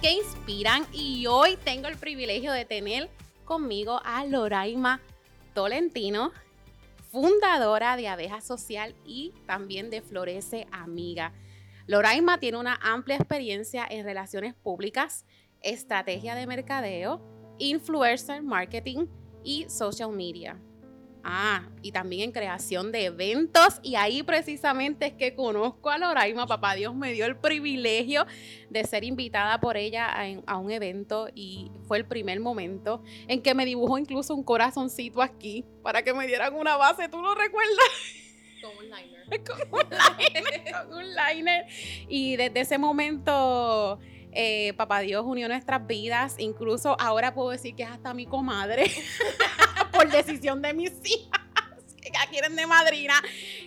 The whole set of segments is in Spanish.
Que Inspiran y hoy tengo el privilegio de tener conmigo a Loraima Tolentino, fundadora de Abeja Social y también de Florece Amiga. Loraima tiene una amplia experiencia en relaciones públicas, estrategia de mercadeo, influencer marketing y social media. Ah, y también en creación de eventos. Y ahí precisamente es que conozco a Loraima. Papá Dios me dio el privilegio de ser invitada por ella a, a, un evento y fue el primer momento en que me dibujó incluso un corazoncito aquí para que me dieran una base. ¿Tú lo recuerdas? Con un liner. con un liner, con un liner. Y desde ese momento... Eh, Papá Dios unió nuestras vidas, incluso ahora puedo decir que es hasta mi comadre, por decisión de mis hijas, que la quieren de madrina.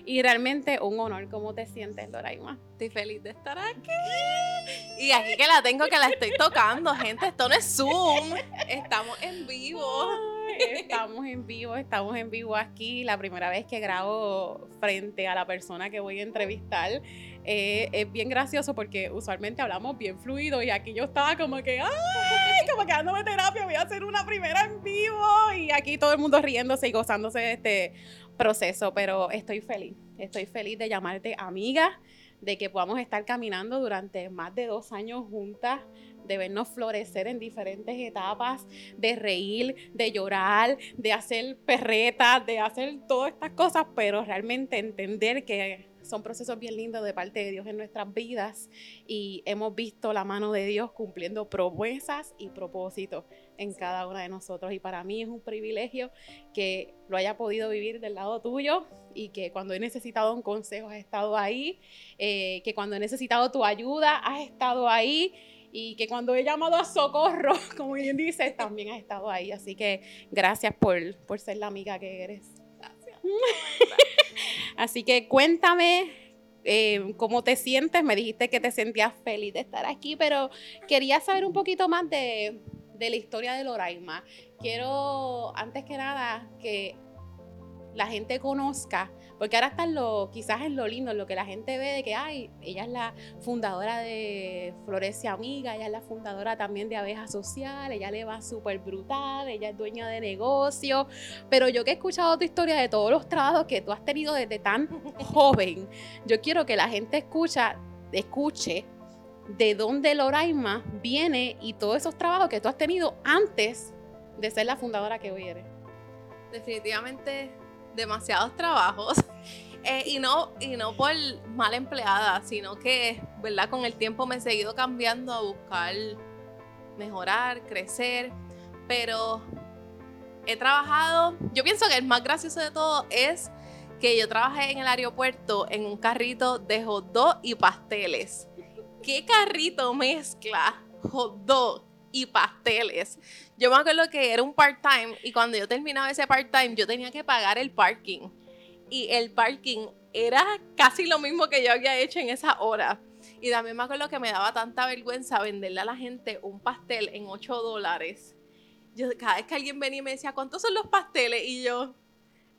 Y realmente un honor. ¿Cómo te sientes, Doraima? Estoy feliz de estar aquí. Y aquí que la tengo, que la estoy tocando, gente. Esto no es Zoom. Estamos en vivo. Estamos en vivo, estamos en vivo aquí. La primera vez que grabo frente a la persona que voy a entrevistar. Eh, es bien gracioso porque usualmente hablamos bien fluido y aquí yo estaba como que, ¡ay! Como que dándome terapia, voy a hacer una primera en vivo y aquí todo el mundo riéndose y gozándose de este proceso, pero estoy feliz, estoy feliz de llamarte amiga, de que podamos estar caminando durante más de dos años juntas, de vernos florecer en diferentes etapas, de reír, de llorar, de hacer perretas, de hacer todas estas cosas, pero realmente entender que son procesos bien lindos de parte de Dios en nuestras vidas y hemos visto la mano de Dios cumpliendo promesas y propósitos en cada una de nosotros. Y para mí es un privilegio que lo haya podido vivir del lado tuyo y que cuando he necesitado un consejo has estado ahí, eh, que cuando he necesitado tu ayuda has estado ahí y que cuando he llamado a socorro, como bien dices, también has estado ahí. Así que gracias por, por ser la amiga que eres. Gracias. Así que cuéntame eh, cómo te sientes. Me dijiste que te sentías feliz de estar aquí, pero quería saber un poquito más de, de la historia de Loraima. Quiero, antes que nada, que la gente conozca, porque ahora está en lo, quizás en lo lindo, en lo que la gente ve de que, ay, ella es la fundadora de Florecia Amiga, ella es la fundadora también de Abeja Social, ella le va súper brutal, ella es dueña de negocio, pero yo que he escuchado tu historia de todos los trabajos que tú has tenido desde tan joven, yo quiero que la gente escucha, escuche de dónde Loraima viene y todos esos trabajos que tú has tenido antes de ser la fundadora que hoy eres. Definitivamente demasiados trabajos. Eh, y, no, y no por mal empleada, sino que, ¿verdad? Con el tiempo me he seguido cambiando a buscar mejorar, crecer, pero he trabajado, yo pienso que el más gracioso de todo es que yo trabajé en el aeropuerto en un carrito de hot dog y pasteles. ¿Qué carrito mezcla hot dog y pasteles? Yo me acuerdo que era un part-time y cuando yo terminaba ese part-time yo tenía que pagar el parking. Y el parking era casi lo mismo que yo había hecho en esa hora. Y también me acuerdo que me daba tanta vergüenza venderle a la gente un pastel en 8 dólares. Yo, cada vez que alguien venía y me decía, ¿cuántos son los pasteles? Y yo,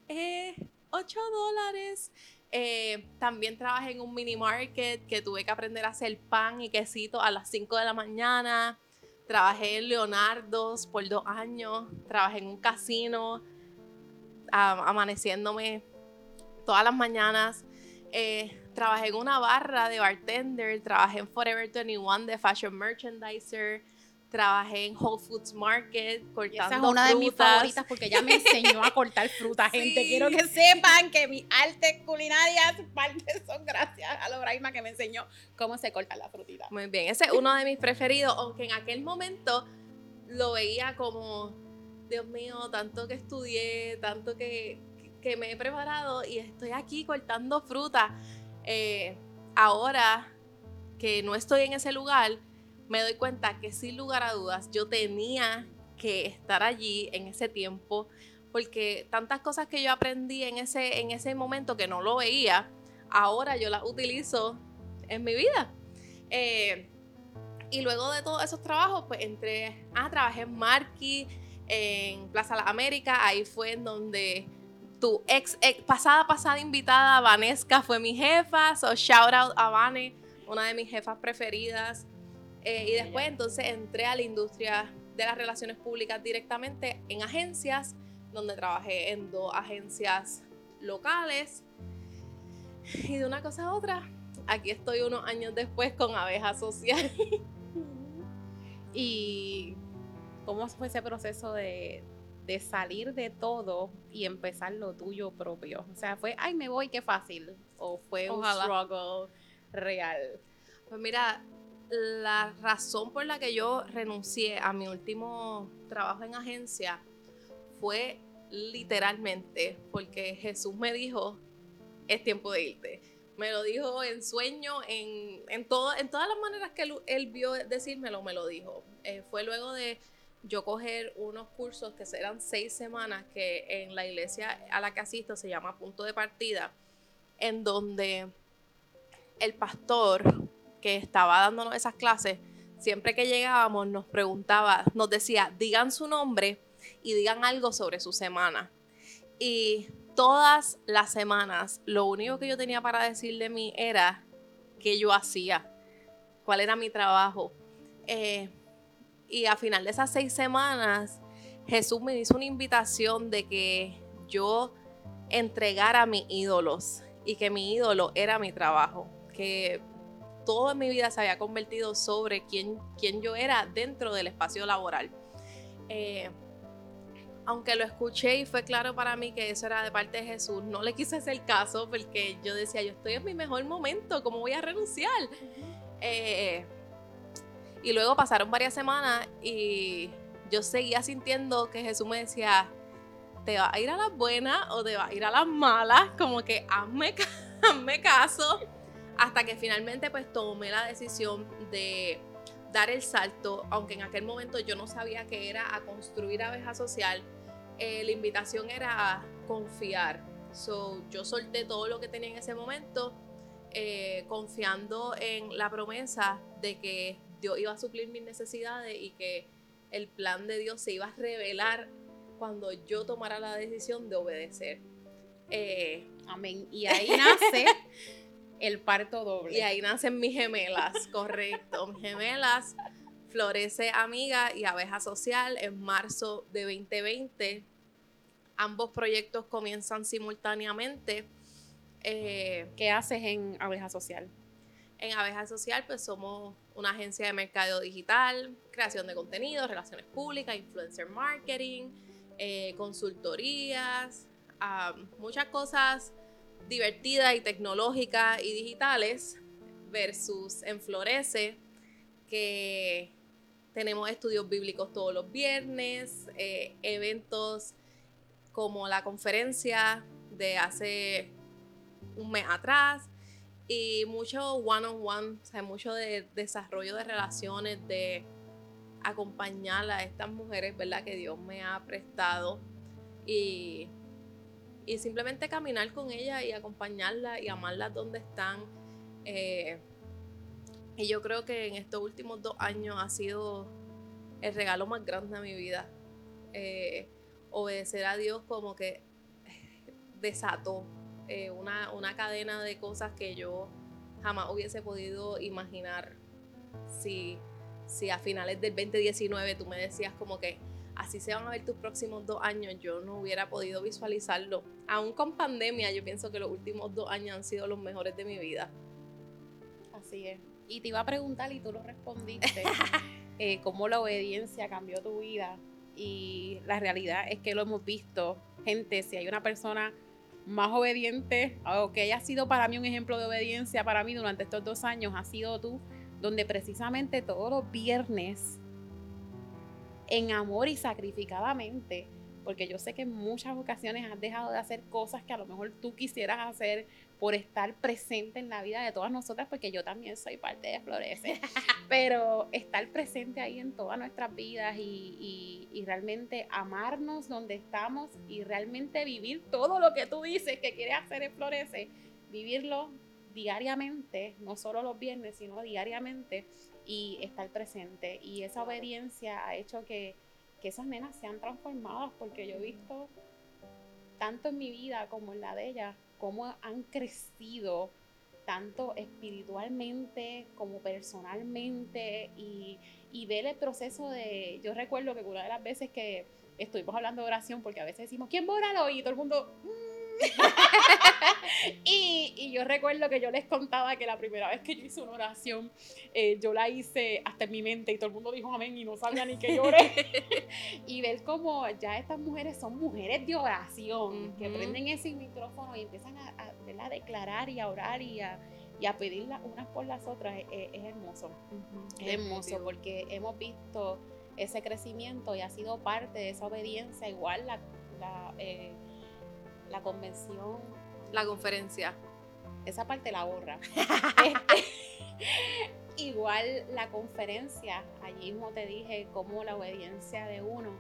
eh, 8 dólares. Eh, también trabajé en un mini market que tuve que aprender a hacer pan y quesito a las 5 de la mañana. Trabajé en Leonardo's por dos años. Trabajé en un casino, amaneciéndome todas las mañanas. Eh, trabajé en una barra de bartender. Trabajé en Forever 21 de fashion merchandiser. Trabajé en Whole Foods Market cortando Esa es una de mis frutas. favoritas porque ella me enseñó a cortar fruta, gente. Sí. Quiero que sepan que mis artes culinarias parte son gracias a Lobraima que me enseñó cómo se corta la frutita. Muy bien, ese es uno de mis preferidos, aunque en aquel momento lo veía como, Dios mío, tanto que estudié, tanto que, que me he preparado y estoy aquí cortando fruta. Eh, ahora que no estoy en ese lugar, me doy cuenta que sin lugar a dudas yo tenía que estar allí en ese tiempo, porque tantas cosas que yo aprendí en ese, en ese momento que no lo veía, ahora yo las utilizo en mi vida. Eh, y luego de todos esos trabajos, pues entré, ah, trabajé en Marquis, en Plaza Las Américas, ahí fue en donde tu ex, ex- pasada, pasada invitada, Vanesca, fue mi jefa, so shout out a Vane, una de mis jefas preferidas. Eh, y después entonces entré a la industria de las relaciones públicas directamente en agencias, donde trabajé en dos agencias locales. Y de una cosa a otra, aquí estoy unos años después con Abeja Social. ¿Y cómo fue ese proceso de, de salir de todo y empezar lo tuyo propio? O sea, fue, ay, me voy, qué fácil. O fue Ojalá. un struggle real. Pues mira, la razón por la que yo renuncié a mi último trabajo en agencia fue literalmente porque Jesús me dijo, es tiempo de irte. Me lo dijo en sueño, en, en, todo, en todas las maneras que él, él vio decírmelo, me lo dijo. Eh, fue luego de yo coger unos cursos que eran seis semanas que en la iglesia a la que asisto se llama Punto de Partida, en donde el pastor que estaba dándonos esas clases, siempre que llegábamos nos preguntaba, nos decía, digan su nombre y digan algo sobre su semana. Y todas las semanas, lo único que yo tenía para decir de mí era qué yo hacía, cuál era mi trabajo. Eh, y a final de esas seis semanas, Jesús me hizo una invitación de que yo entregara mis ídolos y que mi ídolo era mi trabajo, que todo en mi vida se había convertido sobre quién, quién yo era dentro del espacio laboral. Eh, aunque lo escuché y fue claro para mí que eso era de parte de Jesús, no le quise hacer caso porque yo decía, yo estoy en mi mejor momento, ¿cómo voy a renunciar? Eh, y luego pasaron varias semanas y yo seguía sintiendo que Jesús me decía, te va a ir a las buenas o te va a ir a las malas, como que hazme, hazme caso, hasta que finalmente pues tomé la decisión de dar el salto, aunque en aquel momento yo no sabía que era a construir abeja social, eh, la invitación era a confiar. So, yo solté todo lo que tenía en ese momento, eh, confiando en la promesa de que Dios iba a suplir mis necesidades y que el plan de Dios se iba a revelar cuando yo tomara la decisión de obedecer. Eh, Amén. Y ahí nace el parto doble. y ahí nacen mis gemelas, correcto. Mis gemelas, Florece Amiga y Abeja Social en marzo de 2020. Ambos proyectos comienzan simultáneamente. Eh, ¿Qué haces en Abeja Social? en Abeja Social, pues somos una agencia de mercado digital, creación de contenido, relaciones públicas, influencer marketing, eh, consultorías, muchas cosas divertidas y tecnológicas y digitales versus en Florece, que tenemos estudios bíblicos todos los viernes, eh, eventos como la conferencia de hace un mes atrás y mucho one-on-one, o sea, mucho de desarrollo de relaciones, de acompañar a estas mujeres, ¿verdad? Que Dios me ha prestado y, y simplemente caminar con ellas y acompañarlas y amarlas donde están. Eh, y yo creo que en estos últimos dos años ha sido el regalo más grande de mi vida. Eh, obedecer a Dios como que desató eh, una, una cadena de cosas que yo jamás hubiese podido imaginar si, si a finales del 2019 tú me decías como que así se van a ver tus próximos dos años, yo no hubiera podido visualizarlo. Aún con pandemia, yo pienso que los últimos dos años han sido los mejores de mi vida. Así es. Y te iba a preguntar y tú lo respondiste, eh, cómo la obediencia cambió tu vida. Y la realidad es que lo hemos visto. Gente, si hay una persona más obediente, o que haya sido para mí un ejemplo de obediencia para mí durante estos dos años, ha sido tú, donde precisamente todos los viernes, en amor y sacrificadamente, porque yo sé que en muchas ocasiones has dejado de hacer cosas que a lo mejor tú quisieras hacer por estar presente en la vida de todas nosotras, porque yo también soy parte de Florece, pero estar presente ahí en todas nuestras vidas y, y, realmente amarnos donde estamos y realmente vivir todo lo que tú dices que quieres hacer en Florece, vivirlo diariamente, no solo los viernes, sino diariamente y estar presente. Y esa obediencia ha hecho que que esas nenas sean transformadas, porque yo he visto tanto en mi vida como en la de ellas, cómo han crecido tanto espiritualmente como personalmente y, y ver el proceso de, yo recuerdo que una de las veces que estuvimos hablando de oración, porque a veces decimos, ¿quién va a orar hoy? Y todo el mundo, mm, y, yo recuerdo que yo les contaba que la primera vez que yo hice una oración, eh, yo la hice hasta en mi mente y todo el mundo dijo amén y no sabía ni que lloré. y ver cómo ya estas mujeres son mujeres de oración, que prenden ese micrófono y empiezan a, a, declarar y a orar y a, y a pedir unas por las otras, es, hermoso. Es hermoso porque hemos visto ese crecimiento y ha sido parte de esa obediencia, igual la, la eh, la convención. La conferencia. Esa parte la borra. Este, igual la conferencia, allí mismo te dije cómo la obediencia de uno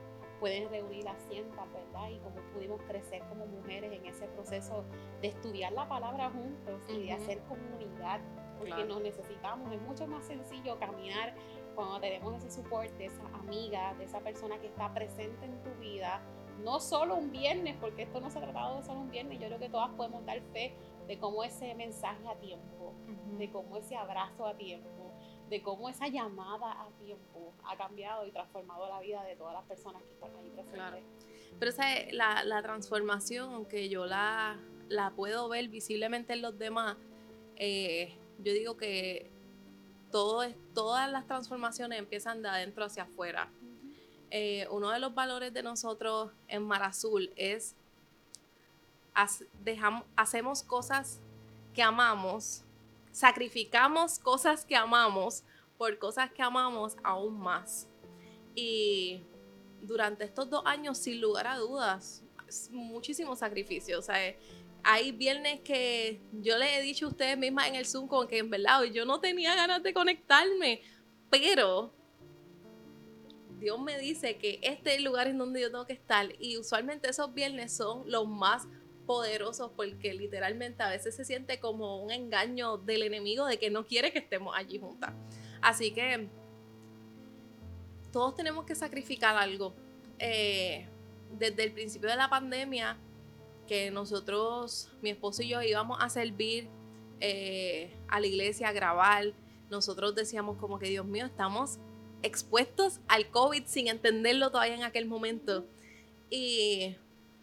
puede reunir a cientos, ¿verdad? Y cómo pudimos crecer como mujeres en ese proceso de estudiar la palabra juntos y de hacer comunidad, porque nos necesitamos. Es mucho más sencillo caminar cuando tenemos ese soporte de esa amiga, de esa persona que está presente en tu vida, no solo un viernes, porque esto no se ha tratado de solo un viernes, yo creo que todas podemos dar fe de cómo ese mensaje a tiempo, de cómo ese abrazo a tiempo, de cómo esa llamada a tiempo ha cambiado y transformado la vida de todas las personas que están ahí presentes. Pero esa la, la transformación, aunque yo la, la puedo ver visiblemente en los demás, eh, yo digo que todo todas las transformaciones empiezan de adentro hacia afuera. Eh, uno de los valores de nosotros en Mar Azul es dejamos, hacemos cosas que amamos, sacrificamos cosas que amamos por cosas que amamos aún más. Y durante estos dos años, sin lugar a dudas, muchísimo sacrificio. O sea, hay viernes que yo les he dicho a ustedes mismas en el Zoom con que en verdad yo no tenía ganas de conectarme, pero Dios me dice que este es el lugar en donde yo tengo que estar y usualmente esos viernes son los más poderosos porque literalmente a veces se siente como un engaño del enemigo de que no quiere que estemos allí juntas. Así que todos tenemos que sacrificar algo. Eh, desde el principio de la pandemia, que nosotros, mi esposo y yo íbamos a servir eh, a la iglesia, a grabar, nosotros decíamos como que Dios mío, estamos expuestos al COVID sin entenderlo todavía en aquel momento. Y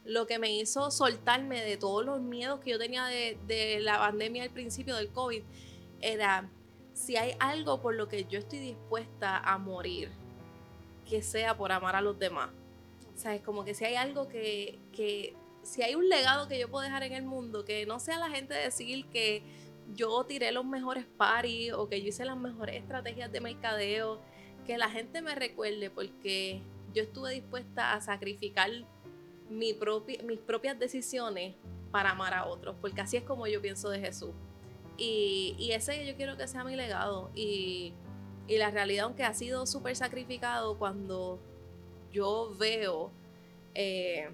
lo que me hizo soltarme de todos los miedos que yo tenía de, la pandemia al principio del COVID era, si hay algo por lo que yo estoy dispuesta a morir, que sea por amar a los demás. O sea, es como que si hay algo que, que, si hay un legado que yo puedo dejar en el mundo, que no sea la gente decir que yo tiré los mejores paris o que yo hice las mejores estrategias de mercadeo, que la gente me recuerde porque yo estuve dispuesta a sacrificar mi mis propias decisiones para amar a otros, porque así es como yo pienso de Jesús. Y, y ese yo quiero que sea mi legado. Y, y la realidad, aunque ha sido súper sacrificado, cuando yo veo eh,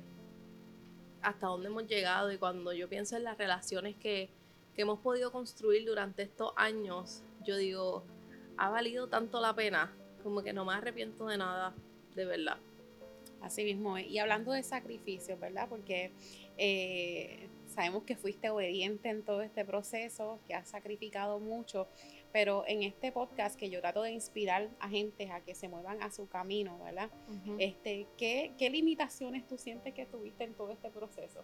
hasta dónde hemos llegado y cuando yo pienso en las relaciones que, que hemos podido construir durante estos años, yo digo, ha valido tanto la pena como que no me arrepiento de nada, de verdad. Así mismo, y hablando de sacrificios, ¿verdad? Porque eh, sabemos que fuiste obediente en todo este proceso, que has sacrificado mucho, pero en este podcast que yo trato de inspirar a gente a que se muevan a su camino, ¿verdad? este, ¿qué, ¿Qué limitaciones tú sientes que tuviste en todo este proceso?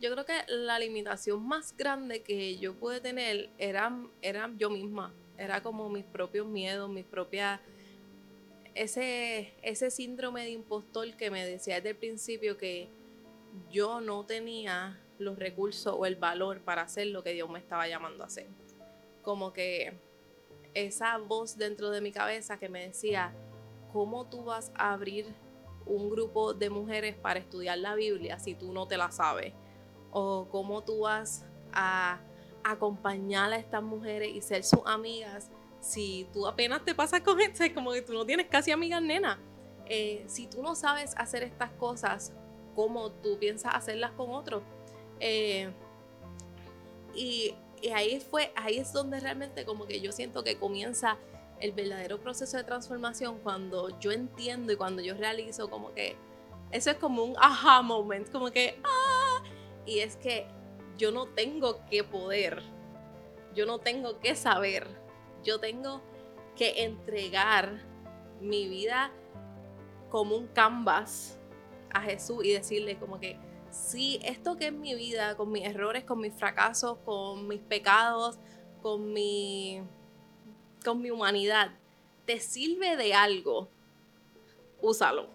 Yo creo que la limitación más grande que yo pude tener era, era yo misma. Era como mis propios miedos, mis propias... Ese, ese síndrome de impostor que me decía desde el principio que yo no tenía los recursos o el valor para hacer lo que Dios me estaba llamando a hacer. Como que esa voz dentro de mi cabeza que me decía, ¿cómo tú vas a abrir un grupo de mujeres para estudiar la Biblia si tú no te la sabes? ¿O cómo tú vas a acompañar a estas mujeres y ser sus amigas si tú apenas te pasas con gente, como que tú no tienes casi amigas, nena? Eh, si tú no sabes hacer estas cosas, ¿cómo tú piensas hacerlas con otros? Eh, y, y, ahí fue, ahí es donde realmente como que yo siento que comienza el verdadero proceso de transformación cuando yo entiendo y cuando yo realizo como que eso es como un aha moment, como que ah, y es que yo no tengo que poder, yo no tengo que saber, yo tengo que entregar mi vida como un canvas a Jesús y decirle como que si esto que es mi vida, con mis errores, con mis fracasos, con mis pecados, con mi, con mi humanidad, te sirve de algo, úsalo.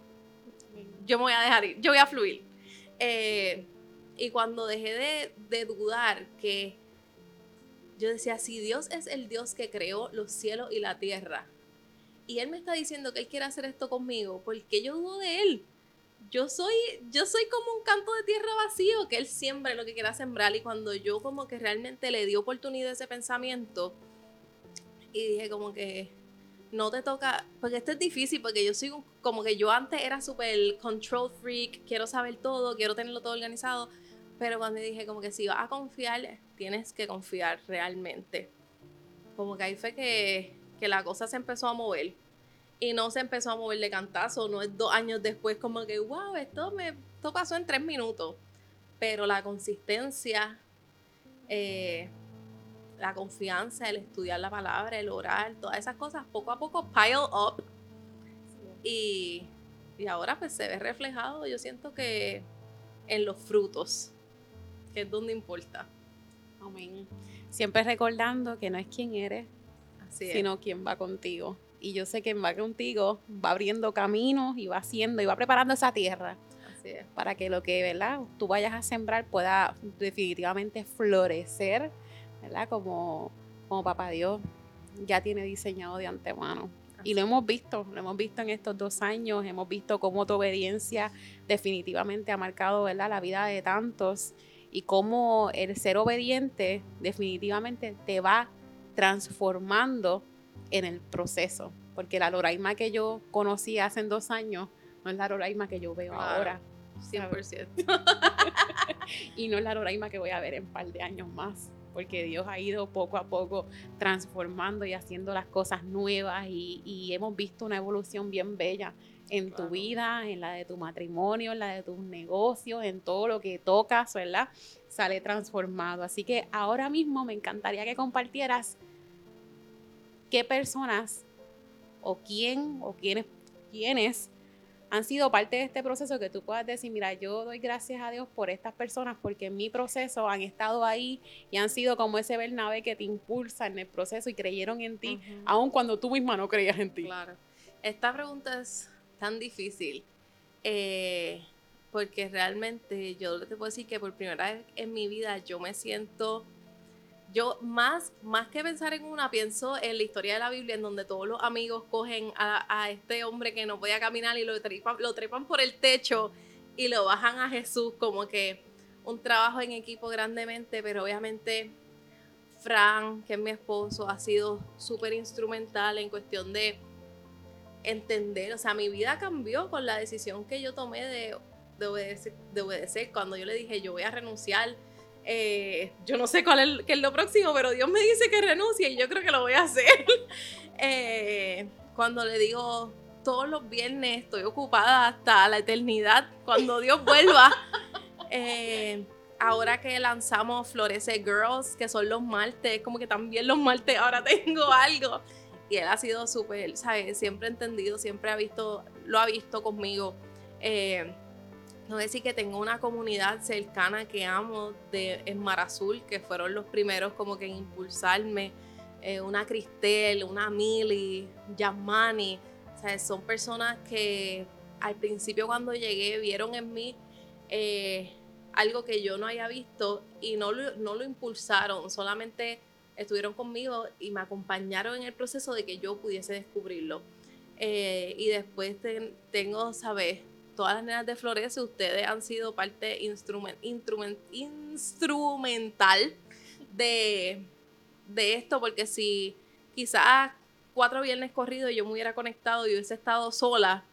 Yo me voy a dejar ir, yo voy a fluir. Eh, y cuando dejé de, de dudar que yo decía, si Dios es el Dios que creó los cielos y la tierra, y Él me está diciendo que Él quiere hacer esto conmigo, ¿por qué yo dudo de Él? yo soy, yo soy como un canto de tierra vacío que él siembra lo que quiera sembrar. Y cuando yo como que realmente le di oportunidad a ese pensamiento y dije como que no te toca, porque esto es difícil, porque yo soy como que yo antes era súper control freak, quiero saber todo, quiero tenerlo todo organizado, pero cuando dije como que si vas a confiar, tienes que confiar realmente. Como que ahí fue que, que la cosa se empezó a mover y no se empezó a mover de cantazo, no es dos años después como que, wow, esto, me, esto pasó en tres minutos. Pero la consistencia, eh, la confianza, el estudiar la palabra, el orar, todas esas cosas, poco a poco pile up. Y, y ahora pues se ve reflejado, yo siento que en los frutos, que es donde importa. Amén. Siempre recordando que no es quién eres, sino quién va contigo y yo sé que va contigo, va abriendo caminos y va haciendo y va preparando esa tierra. Para que lo que ¿verdad? tú vayas a sembrar pueda definitivamente florecer, ¿verdad? Como, como Papá Dios ya tiene diseñado de antemano. Y lo hemos visto, lo hemos visto en estos dos años, hemos visto cómo tu obediencia definitivamente ha marcado ¿verdad? la vida de tantos y cómo el ser obediente definitivamente te va transformando en el proceso, porque la Loraima que yo conocí hace dos años no es la Loraima que yo veo ahora. 100%. y no es la Loraima que voy a ver en un par de años más, porque Dios ha ido poco a poco transformando y haciendo las cosas nuevas y, hemos visto una evolución bien bella en tu vida, en la de tu matrimonio, en la de tus negocios, en todo lo que tocas, ¿verdad? Sale transformado. Así que ahora mismo me encantaría que compartieras qué personas o quién o quiénes, quiénes han sido parte de este proceso que tú puedas decir, mira, yo doy gracias a Dios por estas personas porque en mi proceso han estado ahí y han sido como ese Bernabé que te impulsa en el proceso y creyeron en ti, aun cuando tú misma no creías en ti. Claro. Esta pregunta es tan difícil eh, porque realmente yo te puedo decir que por primera vez en mi vida yo me siento yo más, más que pensar en una, pienso en la historia de la Biblia, en donde todos los amigos cogen a, este hombre que no podía caminar y lo trepan, lo trepan por el techo y lo bajan a Jesús, como que un trabajo en equipo grandemente, pero obviamente Fran, que es mi esposo, ha sido súper instrumental en cuestión de entender, o sea, mi vida cambió con la decisión que yo tomé de, de, obedecer, de obedecer, cuando yo le dije, yo voy a renunciar eh, yo no sé cuál es, qué es, lo próximo, pero Dios me dice que renuncie y yo creo que lo voy a hacer. Eh, cuando le digo, todos los viernes estoy ocupada hasta la eternidad, cuando Dios vuelva. Eh, ahora que lanzamos Florece Girls, que son los martes, como que también los martes ahora tengo algo. Y él ha sido súper, ¿sabes? Siempre entendido, siempre ha visto, lo ha visto conmigo no decir que tengo una comunidad cercana que amo de en Azul, que fueron los primeros como que en impulsarme. eh, una Cristel, una Mili, Yasmani. O son personas que al principio cuando llegué vieron en mí eh, algo que yo no había visto y no lo, no lo impulsaron, solamente estuvieron conmigo y me acompañaron en el proceso de que yo pudiese descubrirlo. Eh, y después tengo, ¿sabes? Todas las nenas de Florece, ustedes han sido parte instrument, instrumental de, de esto, porque si quizás cuatro viernes corridos yo me hubiera conectado y hubiese estado sola,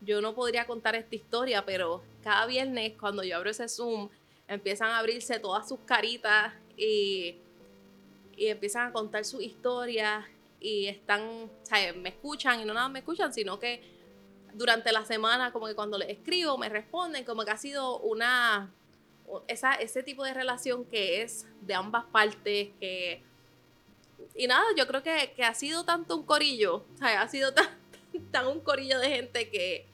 yo no podría contar esta historia, pero cada viernes cuando yo abro ese Zoom, empiezan a abrirse todas sus caritas y, y empiezan a contar sus historias y están, sea, me escuchan y no nada me escuchan, sino que durante la semana, como que cuando les escribo, me responden, como que ha sido una, esa, ese tipo de relación que es de ambas partes, que... Y nada, yo creo que, que ha sido tanto un corillo, sea, ha sido tan, tan un corillo de gente que,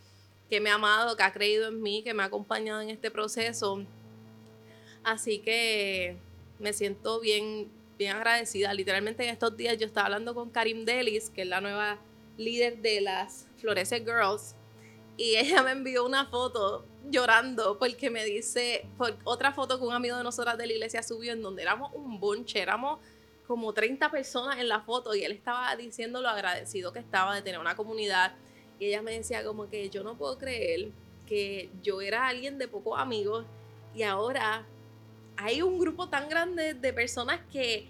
que me ha amado, que ha creído en mí, que me ha acompañado en este proceso. Así que me siento bien, bien agradecida. Literalmente en estos días yo estaba hablando con Karim Delis, que es la nueva líder de las Florece Girls, y ella me envió una foto llorando porque me dice, por otra foto que un amigo de nosotras de la iglesia subió en donde éramos un bonche, éramos como 30 personas en la foto y él estaba diciendo lo agradecido que estaba de tener una comunidad y ella me decía como que yo no puedo creer que yo era alguien de pocos amigos y ahora hay un grupo tan grande de personas que,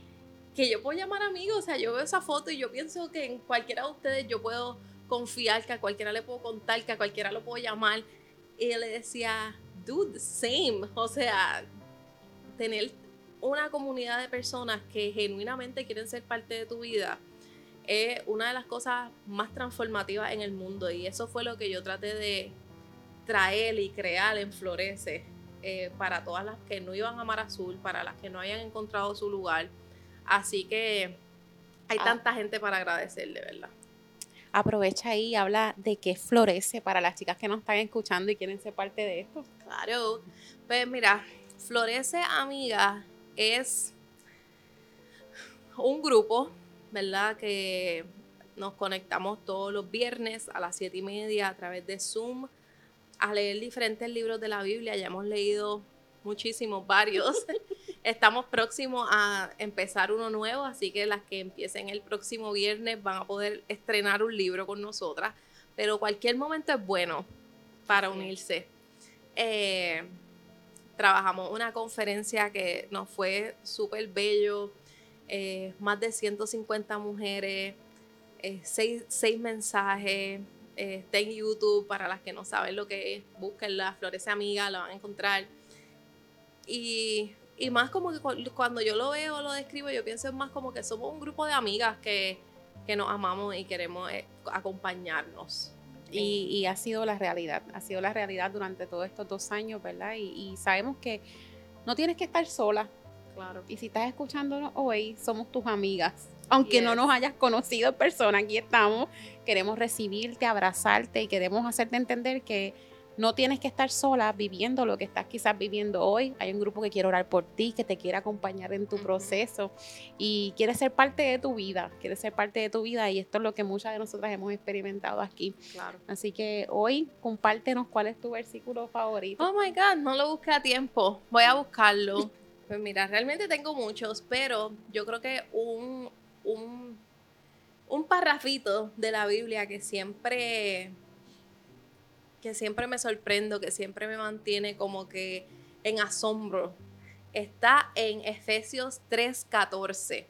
que yo puedo llamar amigos. O sea, yo veo esa foto y yo pienso que en cualquiera de ustedes yo puedo confiar, que a cualquiera le puedo contar, que a cualquiera lo puedo llamar. Y él le decía, dude, same. O sea, tener una comunidad de personas que genuinamente quieren ser parte de tu vida es una de las cosas más transformativas en el mundo. Y eso fue lo que yo traté de traer y crear en Florece eh, para todas las que no iban a Mar Azul, para las que no hayan encontrado su lugar. Así que hay ah. tanta gente para agradecer, de verdad. Aprovecha ahí y habla de qué florece para las chicas que nos están escuchando y quieren ser parte de esto. Claro. Pues mira, Florece Amiga es un grupo, ¿verdad? Que nos conectamos todos los viernes a las siete y media a través de Zoom a leer diferentes libros de la Biblia. Ya hemos leído muchísimos, varios. Estamos próximos a empezar uno nuevo, así que las que empiecen el próximo viernes van a poder estrenar un libro con nosotras. Pero cualquier momento es bueno para unirse. Eh, trabajamos una conferencia que nos fue súper bello. Eh, más de 150 mujeres, eh, seis, seis mensajes, eh, está en YouTube para las que no saben lo que es. Búsquenla, Florece Amiga, la van a encontrar. Y, más como que cuando yo lo veo lo describo, yo pienso más como que somos un grupo de amigas que, nos amamos y queremos eh, acompañarnos. Y, ha sido la realidad, ha sido la realidad durante todos estos dos años, ¿verdad? Y, sabemos que no tienes que estar sola. Claro. Y si estás escuchándonos hoy, somos tus amigas aunque no nos hayas conocido en persona, aquí estamos. Queremos recibirte, abrazarte y queremos hacerte entender que no tienes que estar sola viviendo lo que estás quizás viviendo hoy. Hay un grupo que quiere orar por ti, que te quiere acompañar en tu proceso y quiere ser parte de tu vida, quiere ser parte de tu vida y esto es lo que muchas de nosotras hemos experimentado aquí. Claro. Así que hoy compártenos cuál es tu versículo favorito. Oh my God, no lo busqué a tiempo. Voy a buscarlo. Pues mira, realmente tengo muchos, pero yo creo que un, un, un parrafito de la Biblia que siempre, que siempre me sorprendo, que siempre me mantiene como que en asombro. Está en Efesios 3:14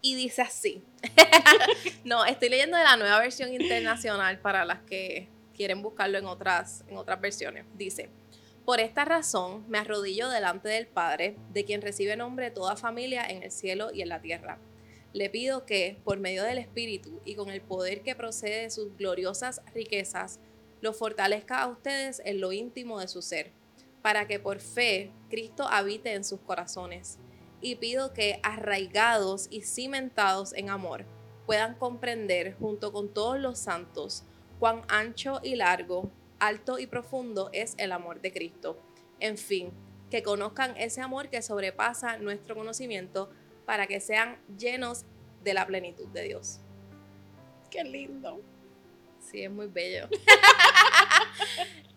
y dice así. no, estoy leyendo de la nueva versión internacional para las que quieren buscarlo en otras, en otras versiones. Dice, por esta razón me arrodillo delante del Padre, de quien recibe nombre toda familia en el cielo y en la tierra le pido que, por medio del Espíritu y con el poder que procede de sus gloriosas riquezas, lo fortalezca a ustedes en lo íntimo de su ser, para que por fe Cristo habite en sus corazones. Y pido que, arraigados y cimentados en amor, puedan comprender, junto con todos los santos, cuán ancho y largo, alto y profundo es el amor de Cristo. En fin, que conozcan ese amor que sobrepasa nuestro conocimiento para que sean llenos de la plenitud de Dios. Qué lindo. Sí, es muy bello.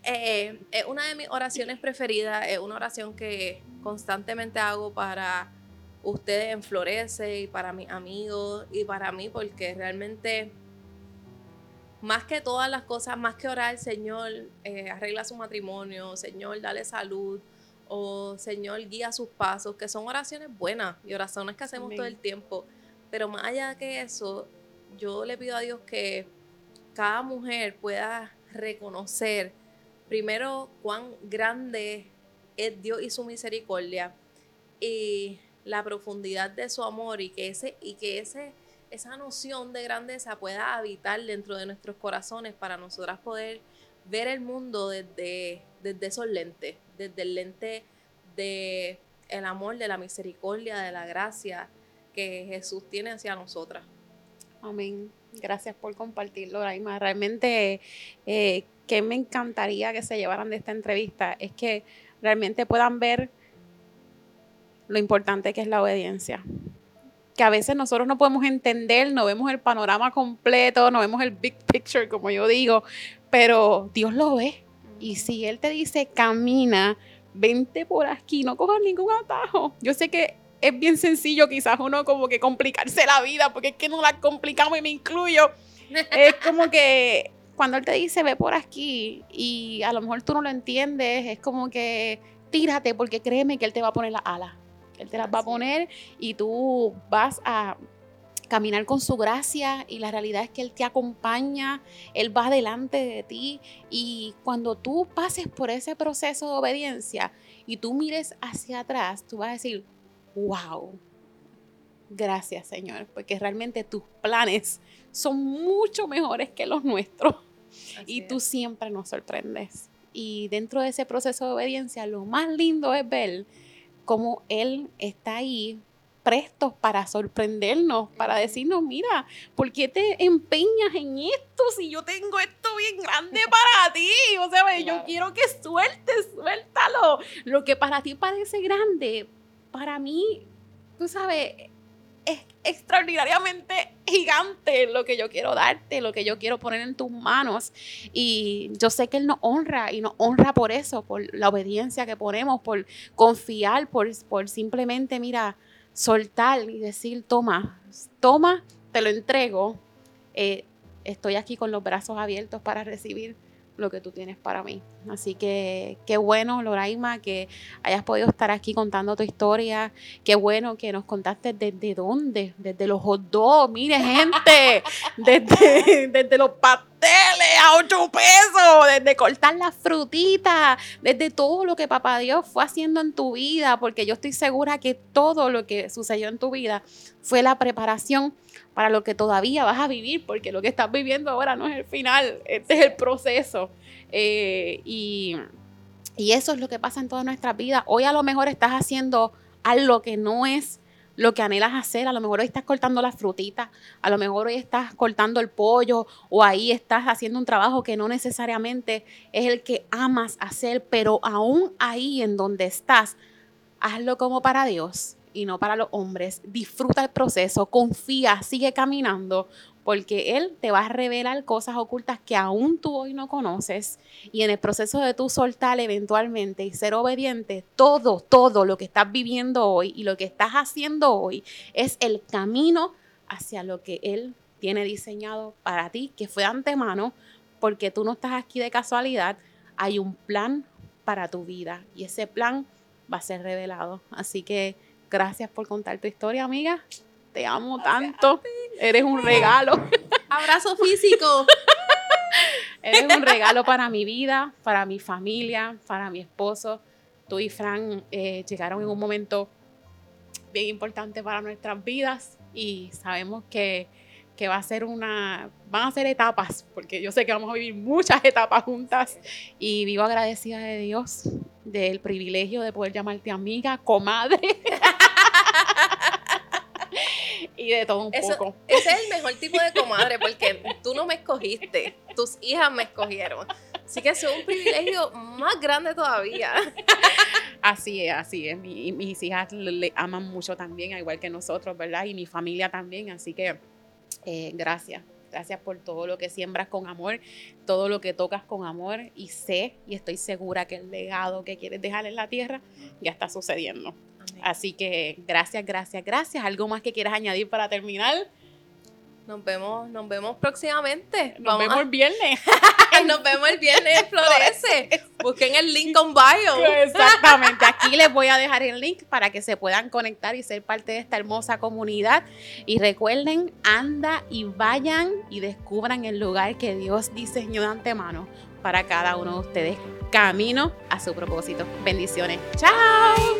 Eh, es una de mis oraciones preferidas, es una oración que constantemente hago para ustedes en Florece y para mis amigos y para mí, porque realmente más que todas las cosas, más que orar, Señor, eh, arregla su matrimonio, Señor, dale salud, o Señor, guía sus pasos, que son oraciones buenas y oraciones que hacemos todo el tiempo. Pero más allá de eso, yo le pido a Dios que cada mujer pueda reconocer primero cuán grande es Dios y su misericordia y la profundidad de su amor y que ese y que ese esa noción de grandeza pueda habitar dentro de nuestros corazones para nosotras poder ver el mundo desde, desde esos lentes, desde el lente de amor, de la misericordia, de la gracia que Jesús tiene hacia nosotras. Amén. Gracias por compartirlo, Raima. Realmente, eh, que me encantaría que se llevaran de esta entrevista es que realmente puedan ver lo importante que es la obediencia. Que a veces nosotros no podemos entender, no vemos el panorama completo, no vemos el big picture, como yo digo, pero Dios lo ve. Y si Él te dice, camina, vente por aquí, no cojas ningún atajo. Yo sé que es bien sencillo quizás uno como que complicarse la vida, porque es que no la complicamos y me incluyo. Es como que cuando él te dice ve por aquí y a lo mejor tú no lo entiendes, es como que tírate porque créeme que él te va a poner las alas. Él te las va a poner y tú vas a caminar con su gracia y la realidad es que Él te acompaña, Él va delante de ti. Y cuando tú pases por ese proceso de obediencia y tú mires hacia atrás, tú vas a decir, wow, gracias Señor, porque realmente tus planes son mucho mejores que los nuestros. Y tú siempre nos sorprendes. Y dentro de ese proceso de obediencia, lo más lindo es ver cómo Él está ahí prestos para sorprendernos, para decirnos, mira, ¿por qué te empeñas en esto si yo tengo esto bien grande para ti? O sea, yo quiero que sueltes, suéltalo. Lo que para ti parece grande, para mí, tú sabes, es extraordinariamente gigante lo que yo quiero darte, lo que yo quiero poner en tus manos. Y yo sé que Él nos honra y nos honra por eso, por la obediencia que ponemos, por confiar, por, por simplemente, mira, soltar y decir, toma, toma, te lo entrego. Eh, estoy aquí con los brazos abiertos para recibir lo que tú tienes para mí. Así que qué bueno, Loraima, que hayas podido estar aquí contando tu historia. Qué bueno que nos contaste desde dónde, desde los hot mire gente, desde, desde los pasteles a ocho pesos, desde cortar las frutitas, desde todo lo que papá Dios fue haciendo en tu vida, porque yo estoy segura que todo lo que sucedió en tu vida fue la preparación para lo que todavía vas a vivir, porque lo que estás viviendo ahora no es el final, este es el proceso. Eh, y, y eso es lo que pasa en toda nuestra vida. Hoy a lo mejor estás haciendo algo que no es lo que anhelas hacer. A lo mejor hoy estás cortando las frutitas, a lo mejor hoy estás cortando el pollo o ahí estás haciendo un trabajo que no necesariamente es el que amas hacer, pero aún ahí en donde estás, hazlo como para Dios y no para los hombres. Disfruta el proceso, confía, sigue caminando, porque Él te va a revelar cosas ocultas que aún tú hoy no conoces. Y en el proceso de tú soltar eventualmente y ser obediente, todo, todo lo que estás viviendo hoy y lo que estás haciendo hoy es el camino hacia lo que Él tiene diseñado para ti, que fue de antemano, porque tú no estás aquí de casualidad, hay un plan para tu vida y ese plan va a ser revelado. Así que Gracias por contar tu historia, amiga. Te amo tanto. Eres un regalo. Abrazo físico. Eres un regalo para mi vida, para mi familia, para mi esposo. Tú y Fran eh, llegaron en un momento bien importante para nuestras vidas y sabemos que, que, va a ser una, van a ser etapas, porque yo sé que vamos a vivir muchas etapas juntas y vivo agradecida de Dios del privilegio de poder llamarte amiga, comadre. y de todo un poco. Ese es el mejor tipo de comadre porque tú no me escogiste, tus hijas me escogieron. Así que es un privilegio más grande todavía. Así es, así es. mis hijas le, aman mucho también, igual que nosotros, ¿verdad? Y mi familia también. Así que eh, gracias. Gracias por todo lo que siembras con amor, todo lo que tocas con amor y sé y estoy segura que el legado que quieres dejar en la tierra ya está sucediendo. Así que gracias, gracias, gracias. ¿Algo más que quieras añadir para terminar? Nos vemos, nos vemos próximamente. Nos vemos el viernes. nos vemos el viernes Florece. Busquen el link con bio. Exactamente. Aquí les voy a dejar el link para que se puedan conectar y ser parte de esta hermosa comunidad. Y recuerden, anda y vayan y descubran el lugar que Dios diseñó de antemano para cada uno de ustedes. Camino a su propósito. Bendiciones. Chao.